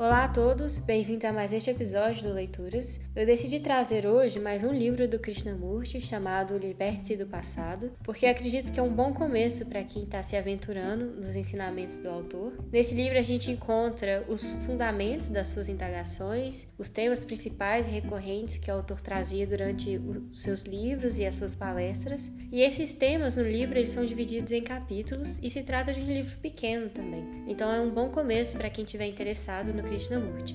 Olá a todos, bem-vindos a mais este episódio do Leituras. Eu decidi trazer hoje mais um livro do Krishnamurti chamado Liberte-se do Passado, porque acredito que é um bom começo para quem está se aventurando nos ensinamentos do autor. Nesse livro a gente encontra os fundamentos das suas indagações, os temas principais e recorrentes que o autor trazia durante os seus livros e as suas palestras. E esses temas no livro eles são divididos em capítulos e se trata de um livro pequeno também. Então é um bom começo para quem estiver interessado no Krishnamurti.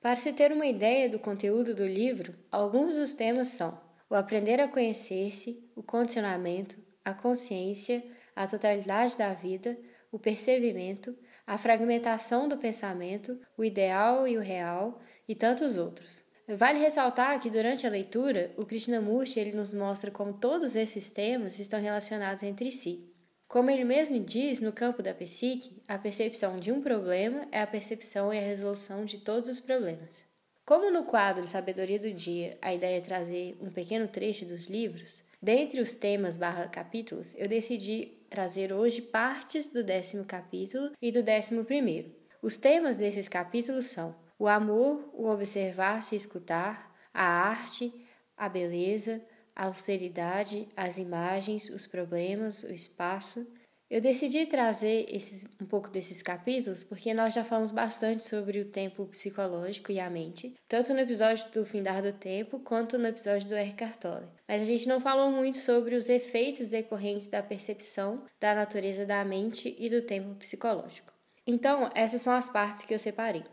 Para se ter uma ideia do conteúdo do livro, alguns dos temas são o aprender a conhecer-se, o condicionamento, a consciência, a totalidade da vida, o percebimento, a fragmentação do pensamento, o ideal e o real e tantos outros. Vale ressaltar que durante a leitura, o Krishnamurti ele nos mostra como todos esses temas estão relacionados entre si. Como ele mesmo diz, no campo da psique, a percepção de um problema é a percepção e a resolução de todos os problemas. Como no quadro Sabedoria do Dia a ideia é trazer um pequeno trecho dos livros, dentre os temas barra capítulos, eu decidi trazer hoje partes do décimo capítulo e do décimo primeiro. Os temas desses capítulos são o amor, o observar-se e escutar, a arte, a beleza, a austeridade, as imagens, os problemas, o espaço. Eu decidi trazer esses, um pouco desses capítulos porque nós já falamos bastante sobre o tempo psicológico e a mente, tanto no episódio do Findar do Tempo quanto no episódio do Eckhart Tolle. Mas a gente não falou muito sobre os efeitos decorrentes da percepção da natureza da mente e do tempo psicológico. Então, essas são as partes que eu separei.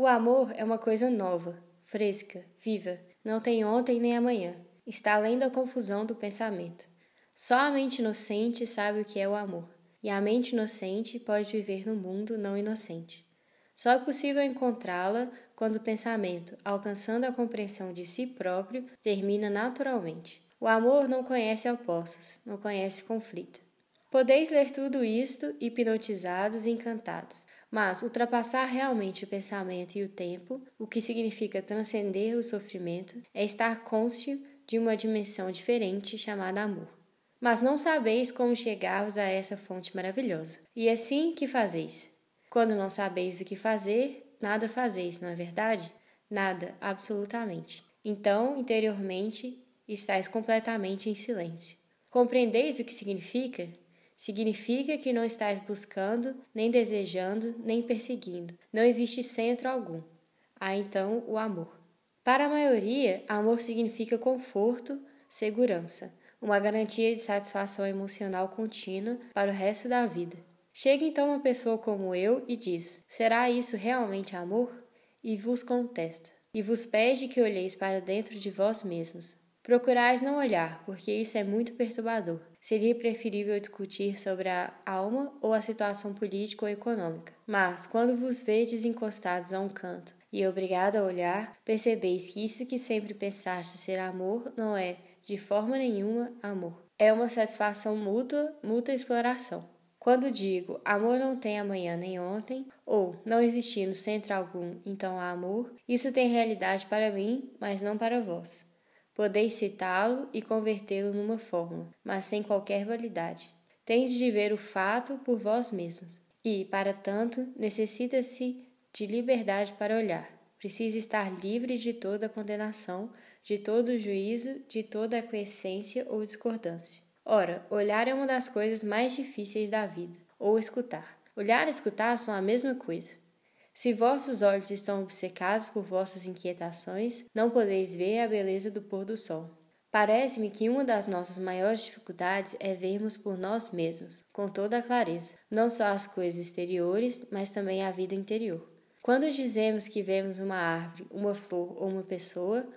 O amor é uma coisa nova, fresca, viva, não tem ontem nem amanhã. Está além da confusão do pensamento. Só a mente inocente sabe o que é o amor, e a mente inocente pode viver no mundo não inocente. Só é possível encontrá-la quando o pensamento, alcançando a compreensão de si próprio, termina naturalmente. O amor não conhece opostos, não conhece conflito. Podeis ler tudo isto hipnotizados e encantados, mas ultrapassar realmente o pensamento e o tempo, o que significa transcender o sofrimento, é estar cônscio de uma dimensão diferente chamada amor. Mas não sabeis como chegarvos a essa fonte maravilhosa. E assim que fazeis. Quando não sabeis o que fazer, nada fazeis, não é verdade? Nada, absolutamente. Então, interiormente, estáis completamente em silêncio. Compreendeis o que significa? Significa que não estás buscando, nem desejando, nem perseguindo. Não existe centro algum. Há então o amor. Para a maioria, amor significa conforto, segurança, uma garantia de satisfação emocional contínua para o resto da vida. Chega então uma pessoa como eu e diz: Será isso realmente amor? E vos contesta, e vos pede que olheis para dentro de vós mesmos. Procurais não olhar, porque isso é muito perturbador. Seria preferível discutir sobre a alma ou a situação política ou econômica. Mas, quando vos vedes encostados a um canto e obrigado a olhar, percebeis que isso que sempre pensaste ser amor não é, de forma nenhuma, amor. É uma satisfação mútua, mútua exploração. Quando digo amor não tem amanhã nem ontem, ou não existindo centro algum, então há amor, isso tem realidade para mim, mas não para vós. Podeis citá-lo e convertê-lo numa fórmula, mas sem qualquer validade. Tens de ver o fato por vós mesmos. E, para tanto, necessita-se de liberdade para olhar. Precisa estar livre de toda condenação, de todo juízo, de toda aquiescência ou discordância. Ora, olhar é uma das coisas mais difíceis da vida, ou escutar. Olhar e escutar são a mesma coisa. Se vossos olhos estão obcecados por vossas inquietações, não podeis ver a beleza do pôr do sol. Parece-me que uma das nossas maiores dificuldades é vermos por nós mesmos, com toda a clareza, não só as coisas exteriores, mas também a vida interior. Quando dizemos que vemos uma árvore, uma flor ou uma pessoa,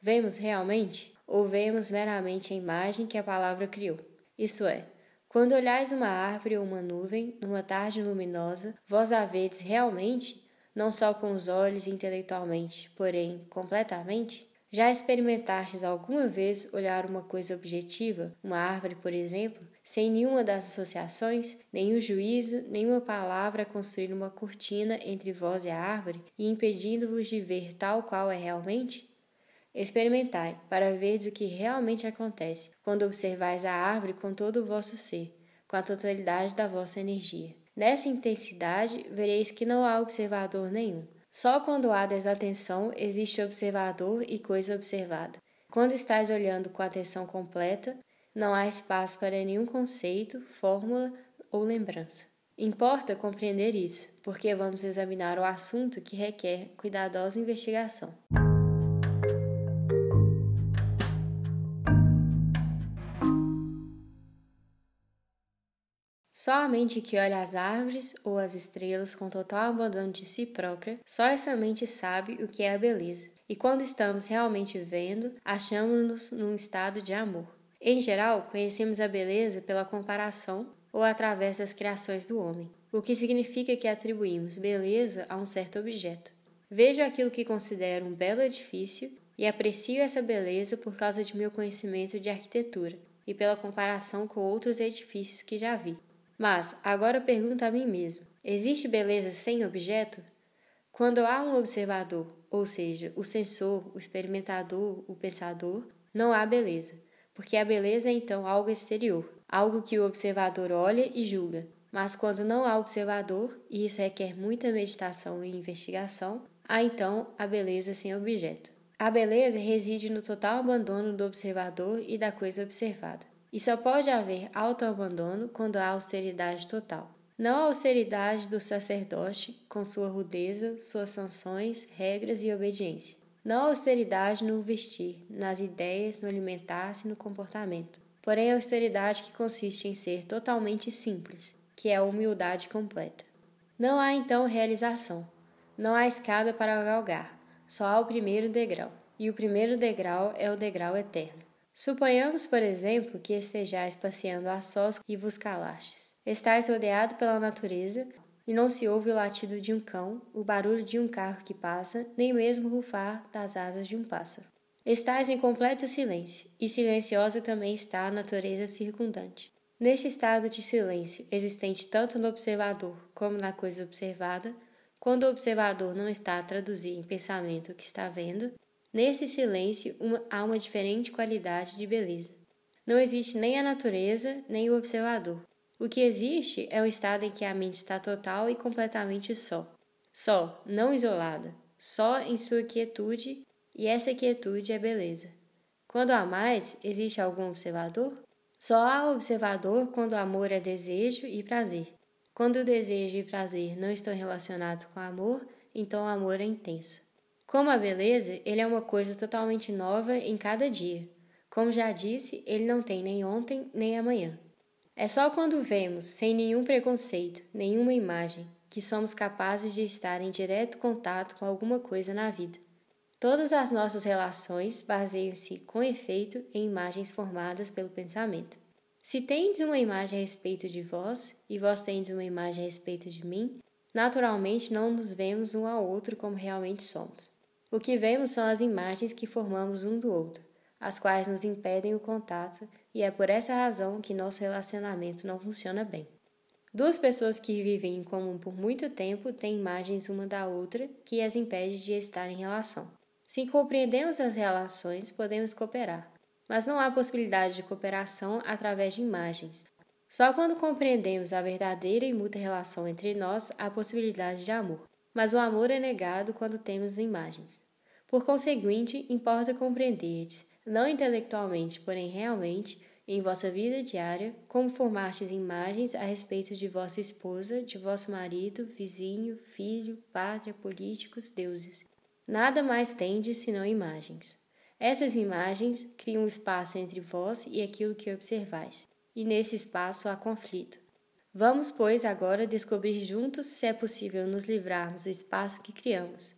vemos realmente ou vemos meramente a imagem que a palavra criou? Isso é, quando olhais uma árvore ou uma nuvem numa tarde luminosa, vós a vedes realmente não só com os olhos intelectualmente, porém completamente? Já experimentastes alguma vez olhar uma coisa objetiva, uma árvore, por exemplo, sem nenhuma das associações, nenhum juízo, nenhuma palavra construir uma cortina entre vós e a árvore e impedindo-vos de ver tal qual é realmente? Experimentai, para ver o que realmente acontece quando observais a árvore com todo o vosso ser, com a totalidade da vossa energia. Nessa intensidade, vereis que não há observador nenhum. Só quando há desatenção existe observador e coisa observada. Quando estáis olhando com atenção completa, não há espaço para nenhum conceito, fórmula ou lembrança. Importa compreender isso, porque vamos examinar o assunto que requer cuidadosa investigação. Só a mente que olha as árvores ou as estrelas com total abandono de si própria, só essa mente sabe o que é a beleza. E quando estamos realmente vendo, achamos-nos num estado de amor. Em geral, conhecemos a beleza pela comparação ou através das criações do homem, o que significa que atribuímos beleza a um certo objeto. Vejo aquilo que considero um belo edifício e aprecio essa beleza por causa de meu conhecimento de arquitetura e pela comparação com outros edifícios que já vi. Mas agora pergunto a mim mesmo: existe beleza sem objeto? Quando há um observador, ou seja, o sensor, o experimentador, o pensador, não há beleza, porque a beleza é então algo exterior, algo que o observador olha e julga. Mas quando não há observador, e isso requer muita meditação e investigação, há então a beleza sem objeto. A beleza reside no total abandono do observador e da coisa observada. E só pode haver autoabandono quando há austeridade total. Não a austeridade do sacerdote, com sua rudeza, suas sanções, regras e obediência. Não a austeridade no vestir, nas ideias, no alimentar-se no comportamento. Porém, a austeridade que consiste em ser totalmente simples, que é a humildade completa. Não há então realização. Não há escada para galgar, só há o primeiro degrau. E o primeiro degrau é o degrau eterno. Suponhamos, por exemplo, que estejais passeando a sós e vos calastes. Estais rodeado pela natureza e não se ouve o latido de um cão, o barulho de um carro que passa, nem mesmo o rufar das asas de um pássaro. Estais em completo silêncio, e silenciosa também está a natureza circundante. Neste estado de silêncio, existente tanto no observador como na coisa observada, quando o observador não está a traduzir em pensamento o que está vendo, Nesse silêncio uma, há uma diferente qualidade de beleza. Não existe nem a natureza, nem o observador. O que existe é um estado em que a mente está total e completamente só. Só, não isolada, só em sua quietude, e essa quietude é beleza. Quando há mais, existe algum observador? Só há observador quando o amor é desejo e prazer. Quando o desejo e prazer não estão relacionados com o amor, então o amor é intenso. Como a beleza, ele é uma coisa totalmente nova em cada dia. Como já disse, ele não tem nem ontem nem amanhã. É só quando vemos, sem nenhum preconceito, nenhuma imagem, que somos capazes de estar em direto contato com alguma coisa na vida. Todas as nossas relações baseiam-se, com efeito, em imagens formadas pelo pensamento. Se tendes uma imagem a respeito de vós, e vós tendes uma imagem a respeito de mim, naturalmente não nos vemos um ao outro como realmente somos. O que vemos são as imagens que formamos um do outro, as quais nos impedem o contato, e é por essa razão que nosso relacionamento não funciona bem. Duas pessoas que vivem em comum por muito tempo têm imagens uma da outra que as impede de estar em relação. Se compreendemos as relações, podemos cooperar, mas não há possibilidade de cooperação através de imagens. Só quando compreendemos a verdadeira e mútua relação entre nós há possibilidade de amor mas o amor é negado quando temos imagens. Por conseguinte, importa compreenderdes, não intelectualmente, porém realmente, em vossa vida diária, como formastes imagens a respeito de vossa esposa, de vosso marido, vizinho, filho, pátria, políticos, deuses. Nada mais tendes senão imagens. Essas imagens criam um espaço entre vós e aquilo que observais, e nesse espaço há conflito. Vamos, pois, agora descobrir juntos se é possível nos livrarmos do espaço que criamos,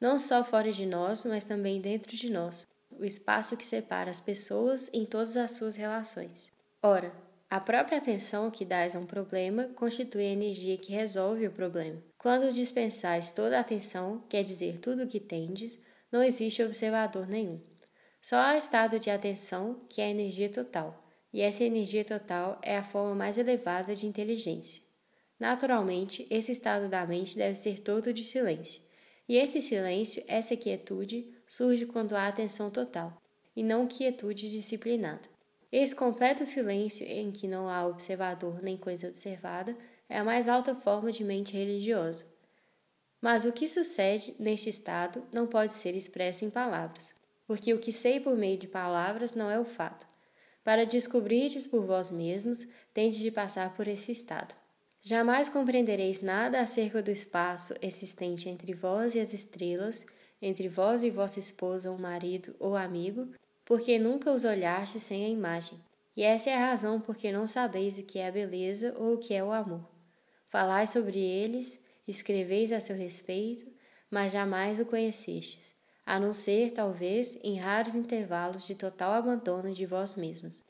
não só fora de nós, mas também dentro de nós, o espaço que separa as pessoas em todas as suas relações. Ora, a própria atenção que dás a um problema constitui a energia que resolve o problema. Quando dispensais toda a atenção, quer dizer tudo o que tendes, não existe observador nenhum. Só há estado de atenção, que é a energia total e essa energia total é a forma mais elevada de inteligência. Naturalmente, esse estado da mente deve ser todo de silêncio, E esse silêncio, essa quietude, surge quando há atenção total, e não quietude disciplinada. Esse completo silêncio, em que não há observador nem coisa observada, é a mais alta forma de mente religiosa. Mas o que sucede neste estado não pode ser expresso em palavras, porque o que sei por meio de palavras não é o fato. Para descobrirdes por vós mesmos, tendes de passar por esse estado. Jamais compreendereis nada acerca do espaço existente entre vós e as estrelas, entre vós e vossa esposa ou marido ou amigo, porque nunca os olhastes sem a imagem. E essa é a razão porque não sabeis o que é a beleza ou o que é o amor. Falais sobre eles, escreveis a seu respeito, mas jamais o conhecestes, a não ser, talvez, em raros intervalos de total abandono de vós mesmos.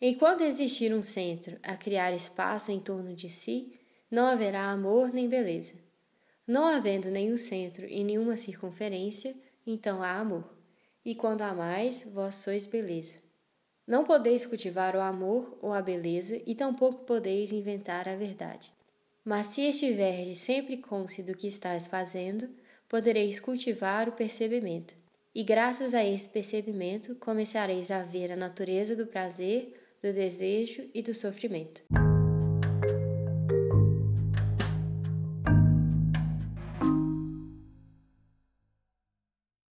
Enquanto existir um centro a criar espaço em torno de si, não haverá amor nem beleza. Não havendo nenhum centro e nenhuma circunferência, então há amor. E quando há mais, vós sois beleza. Não podeis cultivar o amor ou a beleza, e tampouco podeis inventar a verdade. Mas se estiverdes sempre cônscio do que estáis fazendo, podereis cultivar o percebimento. E graças a esse percebimento começareis a ver a natureza do prazer, do desejo e do sofrimento.